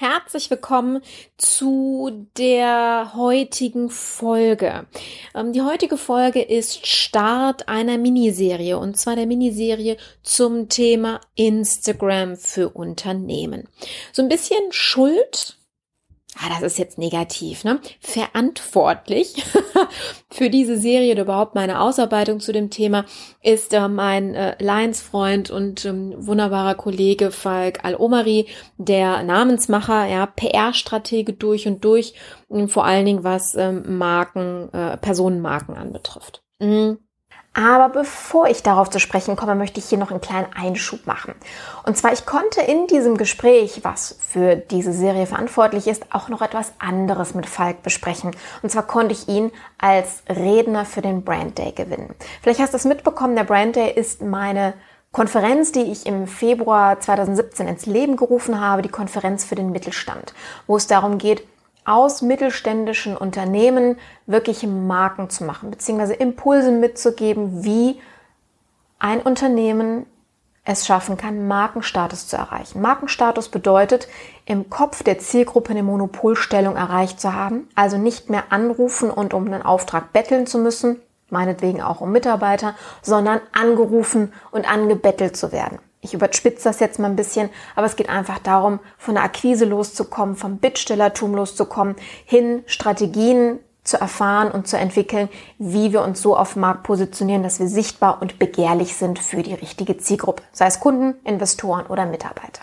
Herzlich willkommen zu der heutigen Folge. Ähm, die heutige Folge ist Start einer Miniserie und zwar der Miniserie zum Thema Instagram für Unternehmen. So ein bisschen Schuld ah, das ist jetzt negativ, ne? Verantwortlich für diese Serie oder überhaupt meine Ausarbeitung zu dem Thema ist äh, mein äh, Lions-Freund und ähm, wunderbarer Kollege Falk Al-Omari, der Namensmacher, ja, PR-Stratege durch und durch, vor allen Dingen was ähm, Marken, äh, Personenmarken anbetrifft. Mhm. Aber bevor ich darauf zu sprechen komme, möchte ich hier noch einen kleinen Einschub machen. Und zwar, ich konnte in diesem Gespräch, was für diese Serie verantwortlich ist, auch noch etwas anderes mit Falk besprechen. Und zwar konnte ich ihn als Redner für den Brand Day gewinnen. Vielleicht hast du es mitbekommen, der Brand Day ist meine Konferenz, die ich im Februar 2017 ins Leben gerufen habe, die Konferenz für den Mittelstand, wo es darum geht, aus mittelständischen Unternehmen wirkliche Marken zu machen, beziehungsweise Impulse mitzugeben, wie ein Unternehmen es schaffen kann, Markenstatus zu erreichen. Markenstatus bedeutet, im Kopf der Zielgruppe eine Monopolstellung erreicht zu haben, also nicht mehr anrufen und um einen Auftrag betteln zu müssen, meinetwegen auch um Mitarbeiter, sondern angerufen und angebettelt zu werden ich überspitze das jetzt mal ein bisschen, aber es geht einfach darum, von der Akquise loszukommen, vom Bittstellertum loszukommen, hin Strategien zu erfahren und zu entwickeln, wie wir uns so auf dem Markt positionieren, dass wir sichtbar und begehrlich sind für die richtige Zielgruppe, sei es Kunden, Investoren oder Mitarbeiter.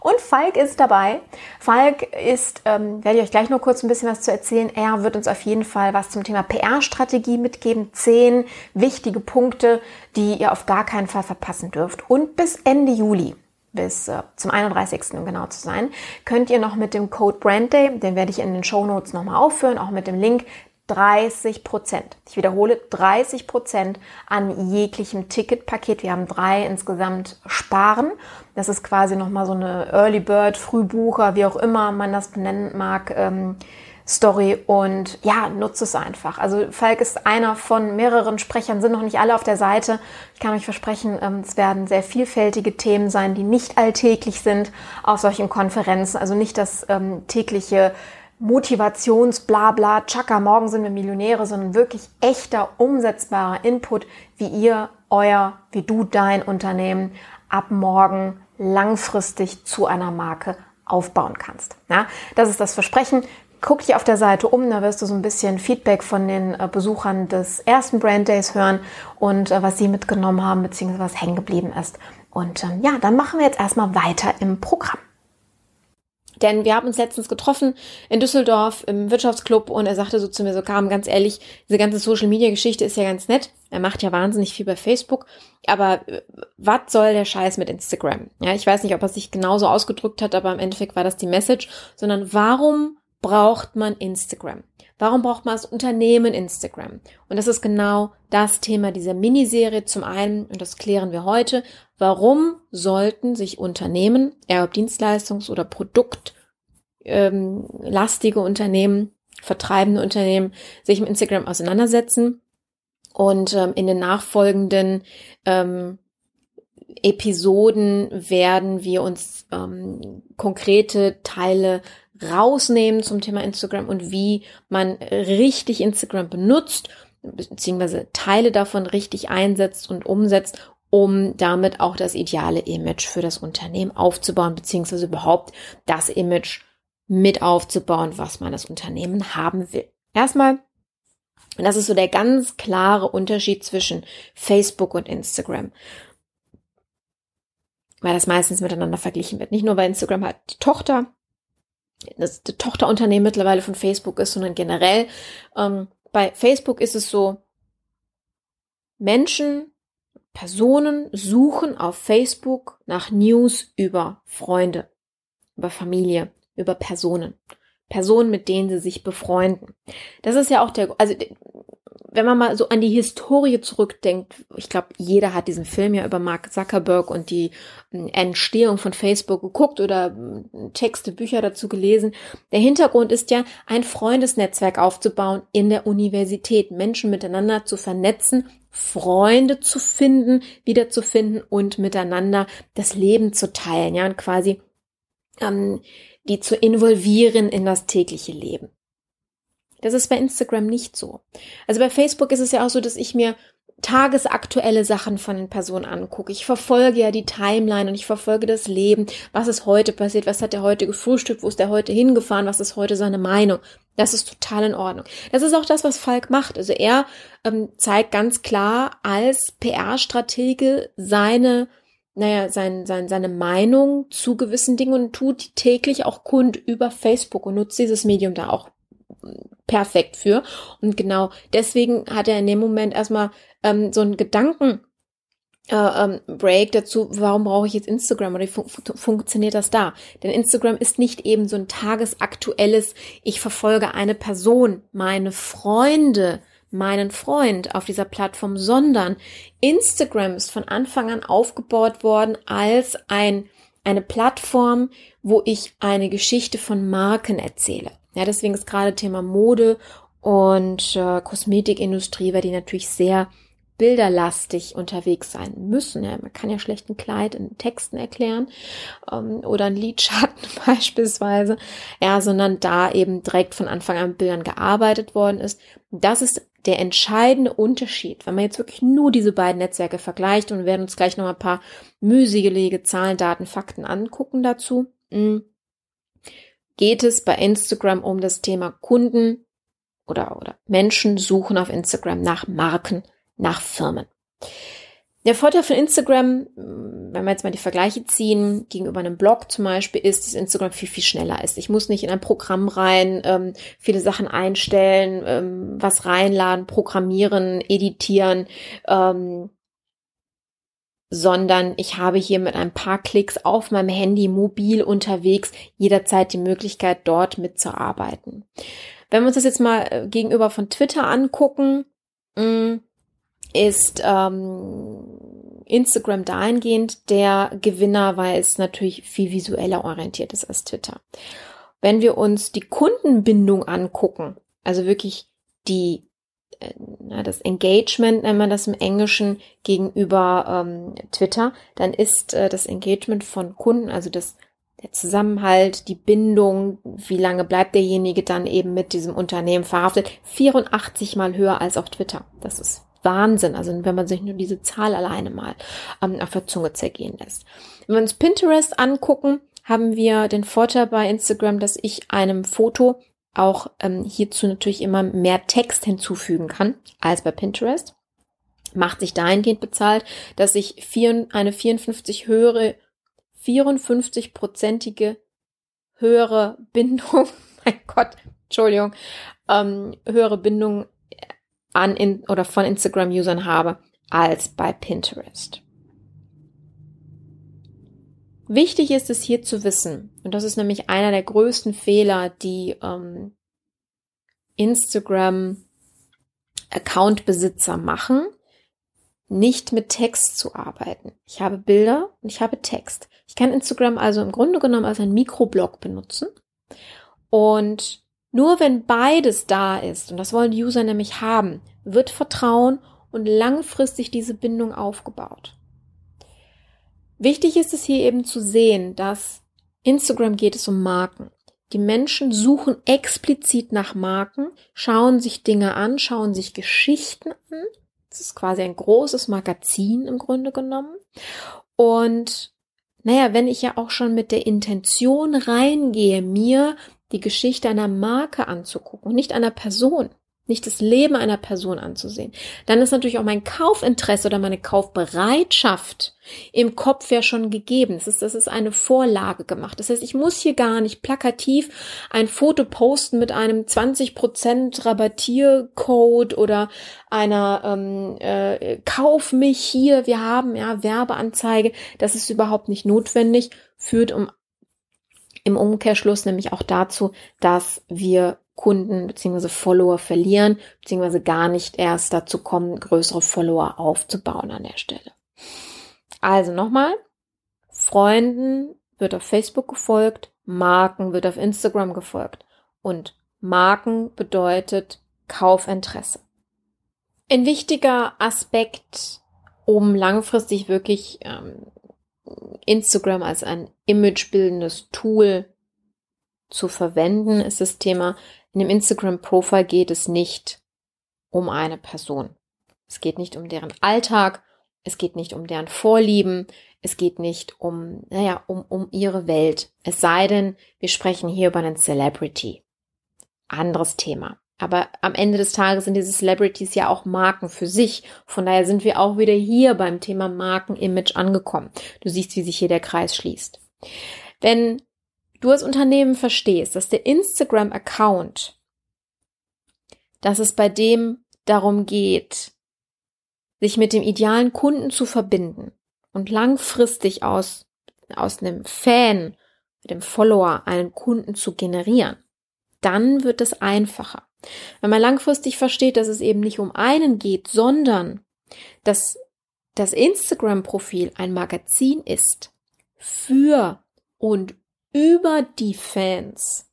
Und Falk ist dabei. Falk ist, ähm, werde ich euch gleich nur kurz ein bisschen was zu erzählen. Er wird uns auf jeden Fall was zum Thema PR-Strategie mitgeben. Zehn wichtige Punkte, die ihr auf gar keinen Fall verpassen dürft. Und bis Ende Juli bis äh, zum 31. um genau zu sein, könnt ihr noch mit dem Code BRANDDAY, den werde ich in den Show Notes nochmal aufführen, auch mit dem Link, 30 Prozent. Ich wiederhole, 30 Prozent an jeglichem Ticketpaket. Wir haben drei insgesamt sparen. Das ist quasi nochmal so eine Early Bird, Frühbucher, wie auch immer man das benennen mag, ähm, Story. Und ja, nutze es einfach. Also Falk ist einer von mehreren Sprechern, sind noch nicht alle auf der Seite. Ich kann euch versprechen, ähm, es werden sehr vielfältige Themen sein, die nicht alltäglich sind auf solchen Konferenzen. Also nicht das ähm, tägliche Motivations-Blabla, Chaka, morgen sind wir Millionäre, sondern wirklich echter, umsetzbarer Input, wie ihr euer, wie du dein Unternehmen ab morgen langfristig zu einer Marke aufbauen kannst. Ja, das ist das Versprechen. Guck dich auf der Seite um, da wirst du so ein bisschen Feedback von den äh, Besuchern des ersten Brand Days hören und äh, was sie mitgenommen haben, beziehungsweise was hängen geblieben ist. Und ähm, ja, dann machen wir jetzt erstmal weiter im Programm. Denn wir haben uns letztens getroffen in Düsseldorf im Wirtschaftsclub und er sagte so zu mir so, kam ganz ehrlich, diese ganze Social Media Geschichte ist ja ganz nett. Er macht ja wahnsinnig viel bei Facebook. Aber äh, was soll der Scheiß mit Instagram? Ja, ich weiß nicht, ob er sich genauso ausgedrückt hat, aber im Endeffekt war das die Message, sondern warum braucht man Instagram? Warum braucht man als Unternehmen Instagram? Und das ist genau das Thema dieser Miniserie. Zum einen, und das klären wir heute, warum sollten sich Unternehmen, eher ob Dienstleistungs- oder produktlastige ähm, Unternehmen, vertreibende Unternehmen, sich mit Instagram auseinandersetzen? Und ähm, in den nachfolgenden ähm, Episoden werden wir uns ähm, konkrete Teile rausnehmen zum Thema Instagram und wie man richtig Instagram benutzt, beziehungsweise Teile davon richtig einsetzt und umsetzt, um damit auch das ideale Image für das Unternehmen aufzubauen, beziehungsweise überhaupt das Image mit aufzubauen, was man das Unternehmen haben will. Erstmal, und das ist so der ganz klare Unterschied zwischen Facebook und Instagram weil das meistens miteinander verglichen wird. Nicht nur, weil Instagram halt die Tochter das Tochterunternehmen mittlerweile von Facebook ist, sondern generell. Ähm, bei Facebook ist es so, Menschen, Personen suchen auf Facebook nach News über Freunde. über Familie, über Personen. Personen, mit denen sie sich befreunden. Das ist ja auch der, also wenn man mal so an die Historie zurückdenkt, ich glaube, jeder hat diesen Film ja über Mark Zuckerberg und die hm, Entstehung von Facebook geguckt oder hm, Texte, Bücher dazu gelesen. Der Hintergrund ist ja, ein Freundesnetzwerk aufzubauen in der Universität, Menschen miteinander zu vernetzen, Freunde zu finden, wiederzufinden und miteinander das Leben zu teilen, ja, und quasi ähm, die zu involvieren in das tägliche Leben. Das ist bei Instagram nicht so. Also bei Facebook ist es ja auch so, dass ich mir tagesaktuelle Sachen von den Personen angucke. Ich verfolge ja die Timeline und ich verfolge das Leben. Was ist heute passiert? Was hat er heute gefrühstückt? Wo ist er heute hingefahren? Was ist heute seine Meinung? Das ist total in Ordnung. Das ist auch das, was Falk macht. Also er ähm, zeigt ganz klar als PR-Stratege seine naja, sein, sein, seine Meinung zu gewissen Dingen und tut täglich auch kund über Facebook und nutzt dieses Medium da auch perfekt für. Und genau deswegen hat er in dem Moment erstmal ähm, so einen Gedanken, äh, ähm, Break dazu, warum brauche ich jetzt Instagram oder wie fun funktioniert das da? Denn Instagram ist nicht eben so ein tagesaktuelles, ich verfolge eine Person, meine Freunde, meinen Freund auf dieser Plattform, sondern Instagram ist von Anfang an aufgebaut worden als ein, eine Plattform, wo ich eine Geschichte von Marken erzähle. Ja, deswegen ist gerade Thema Mode und äh, Kosmetikindustrie, weil die natürlich sehr bilderlastig unterwegs sein müssen. Ja, man kann ja schlecht ein Kleid in Texten erklären ähm, oder ein Lidschatten beispielsweise, ja, sondern da eben direkt von Anfang an mit Bildern gearbeitet worden ist. Das ist der entscheidende Unterschied, wenn man jetzt wirklich nur diese beiden Netzwerke vergleicht und wir werden uns gleich noch ein paar mühselige Zahlen, Daten, Fakten angucken dazu. Hm geht es bei Instagram um das Thema Kunden oder, oder Menschen suchen auf Instagram nach Marken, nach Firmen. Der Vorteil von Instagram, wenn wir jetzt mal die Vergleiche ziehen, gegenüber einem Blog zum Beispiel, ist, dass Instagram viel, viel schneller ist. Ich muss nicht in ein Programm rein, ähm, viele Sachen einstellen, ähm, was reinladen, programmieren, editieren. Ähm, sondern ich habe hier mit ein paar Klicks auf meinem Handy mobil unterwegs jederzeit die Möglichkeit, dort mitzuarbeiten. Wenn wir uns das jetzt mal äh, gegenüber von Twitter angucken, mm, ist ähm, Instagram dahingehend der Gewinner, weil es natürlich viel visueller orientiert ist als Twitter. Wenn wir uns die Kundenbindung angucken, also wirklich die das Engagement, nennt man das im Englischen, gegenüber ähm, Twitter, dann ist äh, das Engagement von Kunden, also das der Zusammenhalt, die Bindung, wie lange bleibt derjenige dann eben mit diesem Unternehmen verhaftet, 84 mal höher als auf Twitter. Das ist Wahnsinn. Also wenn man sich nur diese Zahl alleine mal ähm, auf der Zunge zergehen lässt. Wenn wir uns Pinterest angucken, haben wir den Vorteil bei Instagram, dass ich einem Foto auch ähm, hierzu natürlich immer mehr Text hinzufügen kann als bei Pinterest. Macht sich dahingehend bezahlt, dass ich vier, eine 54 höhere, 54-prozentige höhere Bindung, mein Gott, Entschuldigung, ähm, höhere Bindung an in, oder von Instagram-Usern habe als bei Pinterest. Wichtig ist es hier zu wissen, und das ist nämlich einer der größten Fehler, die ähm, Instagram-Account-Besitzer machen, nicht mit Text zu arbeiten. Ich habe Bilder und ich habe Text. Ich kann Instagram also im Grunde genommen als ein Mikroblog benutzen. Und nur wenn beides da ist, und das wollen die User nämlich haben, wird Vertrauen und langfristig diese Bindung aufgebaut. Wichtig ist es hier eben zu sehen, dass Instagram geht es um Marken. Die Menschen suchen explizit nach Marken, schauen sich Dinge an, schauen sich Geschichten an. Das ist quasi ein großes Magazin im Grunde genommen. Und naja, wenn ich ja auch schon mit der Intention reingehe, mir die Geschichte einer Marke anzugucken und nicht einer Person, nicht das Leben einer Person anzusehen, dann ist natürlich auch mein Kaufinteresse oder meine Kaufbereitschaft im Kopf ja schon gegeben. Das ist, das ist eine Vorlage gemacht. Das heißt, ich muss hier gar nicht plakativ ein Foto posten mit einem 20% Rabattiercode oder einer ähm, äh, Kauf mich hier, wir haben ja Werbeanzeige. Das ist überhaupt nicht notwendig, führt um Im Umkehrschluss nämlich auch dazu, dass wir Kunden bzw. Follower verlieren, bzw. gar nicht erst dazu kommen, größere Follower aufzubauen an der Stelle. Also nochmal, Freunden wird auf Facebook gefolgt, Marken wird auf Instagram gefolgt und Marken bedeutet Kaufinteresse. Ein wichtiger Aspekt, um langfristig wirklich ähm, Instagram als ein imagebildendes Tool zu verwenden, ist das Thema, in dem Instagram-Profile geht es nicht um eine Person. Es geht nicht um deren Alltag, es geht nicht um deren Vorlieben, es geht nicht um, naja, um, um ihre Welt. Es sei denn, wir sprechen hier über einen Celebrity. Anderes Thema. Aber am Ende des Tages sind diese Celebrities ja auch Marken für sich. Von daher sind wir auch wieder hier beim Thema Markenimage angekommen. Du siehst, wie sich hier der Kreis schließt. Wenn du als Unternehmen verstehst, dass der Instagram-Account, dass es bei dem darum geht, sich mit dem idealen Kunden zu verbinden und langfristig aus, aus einem Fan, dem Follower, einen Kunden zu generieren, dann wird es einfacher. Wenn man langfristig versteht, dass es eben nicht um einen geht, sondern dass das Instagram-Profil ein Magazin ist für und über die Fans.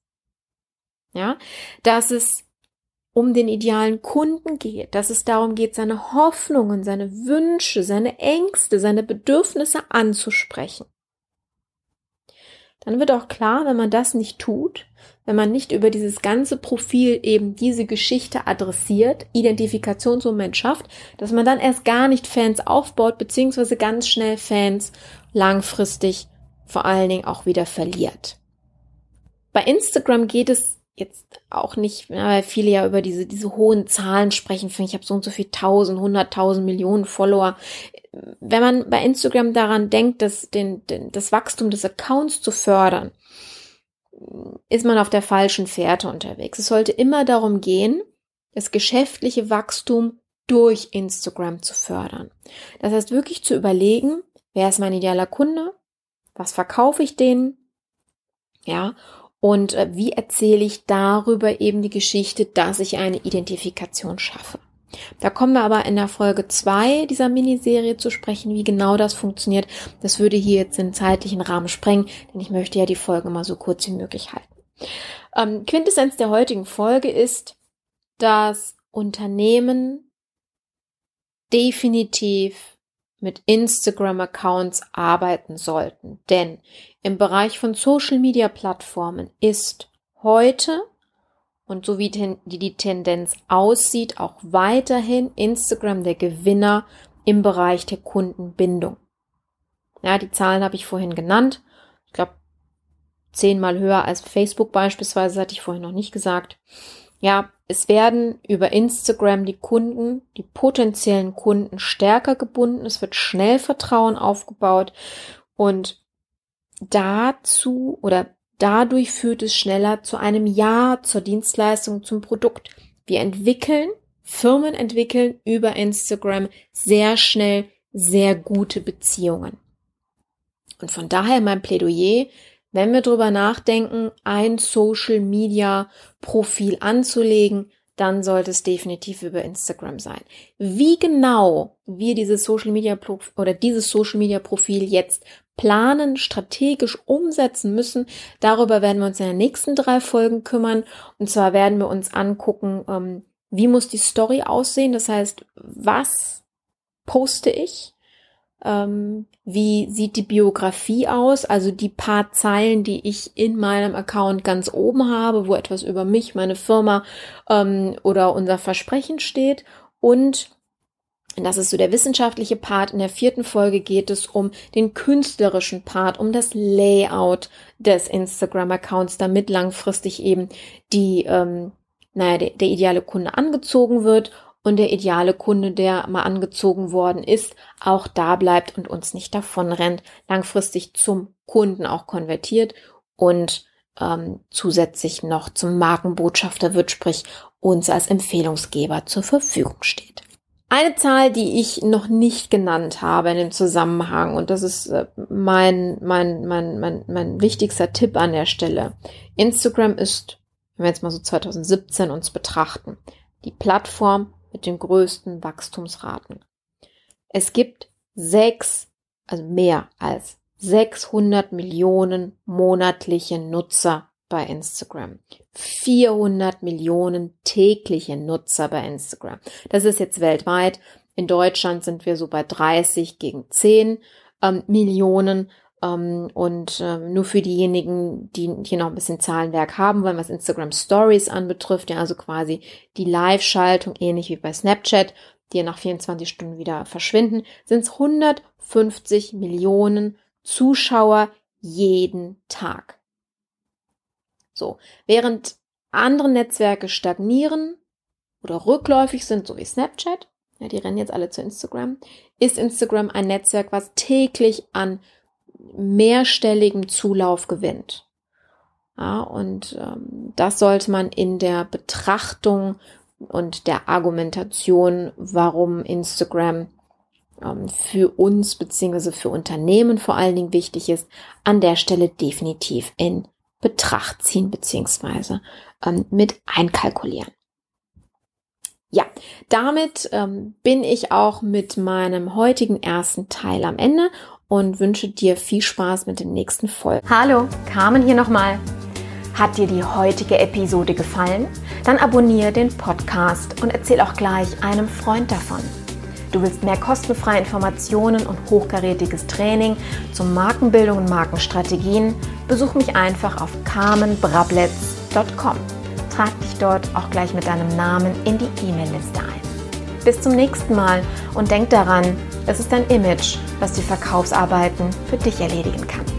Ja, dass es um den idealen Kunden geht, dass es darum geht, seine Hoffnungen, seine Wünsche, seine Ängste, seine Bedürfnisse anzusprechen. Dann wird auch klar, wenn man das nicht tut, wenn man nicht über dieses ganze Profil eben diese Geschichte adressiert, Identifikationsmoment schafft, dass man dann erst gar nicht Fans aufbaut, beziehungsweise ganz schnell Fans langfristig vor allen Dingen auch wieder verliert. Bei Instagram geht es jetzt auch nicht, weil viele ja über diese, diese hohen Zahlen sprechen, ich, habe so und so viel tausend, hunderttausend Millionen Follower. Wenn man bei Instagram daran denkt, dass den, den, das Wachstum des Accounts zu fördern, ist man auf der falschen Fährte unterwegs. Es sollte immer darum gehen, das geschäftliche Wachstum durch Instagram zu fördern. Das heißt wirklich zu überlegen, wer ist mein idealer Kunde? Was verkaufe ich denen? Ja, und äh, wie erzähle ich darüber eben die Geschichte, dass ich eine Identifikation schaffe. Da kommen wir aber in der Folge zwei dieser Miniserie zu sprechen, wie genau das funktioniert. Das würde hier jetzt den zeitlichen Rahmen sprengen, denn ich möchte ja die Folge mal so kurz wie möglich halten. Ähm, Quintessenz der heutigen Folge ist, dass Unternehmen definitiv mit Instagram-Accounts arbeiten sollten. Denn im Bereich von Social-Media-Plattformen ist heute und so wie die Tendenz aussieht, auch weiterhin Instagram der Gewinner im Bereich der Kundenbindung. Ja, die Zahlen habe ich vorhin genannt. Ich glaube, zehnmal höher als Facebook beispielsweise, hatte ich vorhin noch nicht gesagt. Ja, es werden über Instagram die Kunden, die potenziellen Kunden stärker gebunden. Es wird schnell Vertrauen aufgebaut und dazu oder dadurch führt es schneller zu einem Ja zur Dienstleistung, zum Produkt. Wir entwickeln, Firmen entwickeln über Instagram sehr schnell sehr gute Beziehungen. Und von daher mein Plädoyer, wenn wir drüber nachdenken, ein Social Media Profil anzulegen, dann sollte es definitiv über Instagram sein. Wie genau wir dieses Social Media Profil oder dieses Social Media Profil jetzt planen, strategisch umsetzen müssen, darüber werden wir uns in den nächsten drei Folgen kümmern. Und zwar werden wir uns angucken, ähm, wie muss die Story aussehen? Das heißt, was poste ich? Ähm, wie sieht die Biografie aus, also die paar Zeilen, die ich in meinem Account ganz oben habe, wo etwas über mich, meine Firma ähm, oder unser Versprechen steht. Und das ist so der wissenschaftliche Part. In der vierten Folge geht es um den künstlerischen Part, um das Layout des Instagram-Accounts, damit langfristig eben die, ähm, naja, der, der ideale Kunde angezogen wird und der ideale Kunde, der mal angezogen worden ist, auch da bleibt und uns nicht davon rennt, langfristig zum Kunden auch konvertiert und ähm, zusätzlich noch zum Markenbotschafter wird, sprich uns als Empfehlungsgeber zur Verfügung steht. Eine Zahl, die ich noch nicht genannt habe in dem Zusammenhang, und das ist äh, mein, mein, mein, mein, mein wichtigster Tipp an der Stelle. Instagram ist, wenn wir jetzt mal so 2017 uns betrachten, die Plattform mit den größten Wachstumsraten. Es gibt sechs, also mehr als 600 Millionen monatliche Nutzer bei Instagram. 400 Millionen tägliche Nutzer bei Instagram. Das ist jetzt weltweit. In Deutschland sind wir so bei 30 gegen 10 ähm, Millionen. Ähm, und ähm, nur für diejenigen, die hier noch ein bisschen Zahlenwerk haben wollen, was Instagram Stories anbetrifft, ja, also quasi die Live-Schaltung, ähnlich wie bei Snapchat, die nach 24 Stunden wieder verschwinden, sind es 150 Millionen Zuschauer jeden Tag. So, während andere Netzwerke stagnieren oder rückläufig sind, so wie Snapchat, ja, die rennen jetzt alle zu Instagram, ist Instagram ein Netzwerk, was täglich an mehrstelligem Zulauf gewinnt. Ja, und ähm, das sollte man in der Betrachtung und der Argumentation, warum Instagram ähm, für uns beziehungsweise für Unternehmen vor allen Dingen wichtig ist, an der Stelle definitiv in Betracht ziehen beziehungsweise ähm, mit einkalkulieren. Ja, damit ähm, bin ich auch mit meinem heutigen ersten Teil am Ende und wünsche dir viel Spaß mit den nächsten Folgen. Hallo, Carmen hier nochmal. Hat dir die heutige Episode gefallen? Dann abonniere den Podcast und erzähl auch gleich einem Freund davon. Du willst mehr kostenfreie Informationen und hochkarätiges Training zur Markenbildung und Markenstrategien? Besuch mich einfach auf carmenbrabletz.com. Trag dich dort auch gleich mit deinem Namen in die E-Mail-Liste ein. Bis zum nächsten Mal und denk daran, es ist dein Image, was die Verkaufsarbeiten für dich erledigen kann.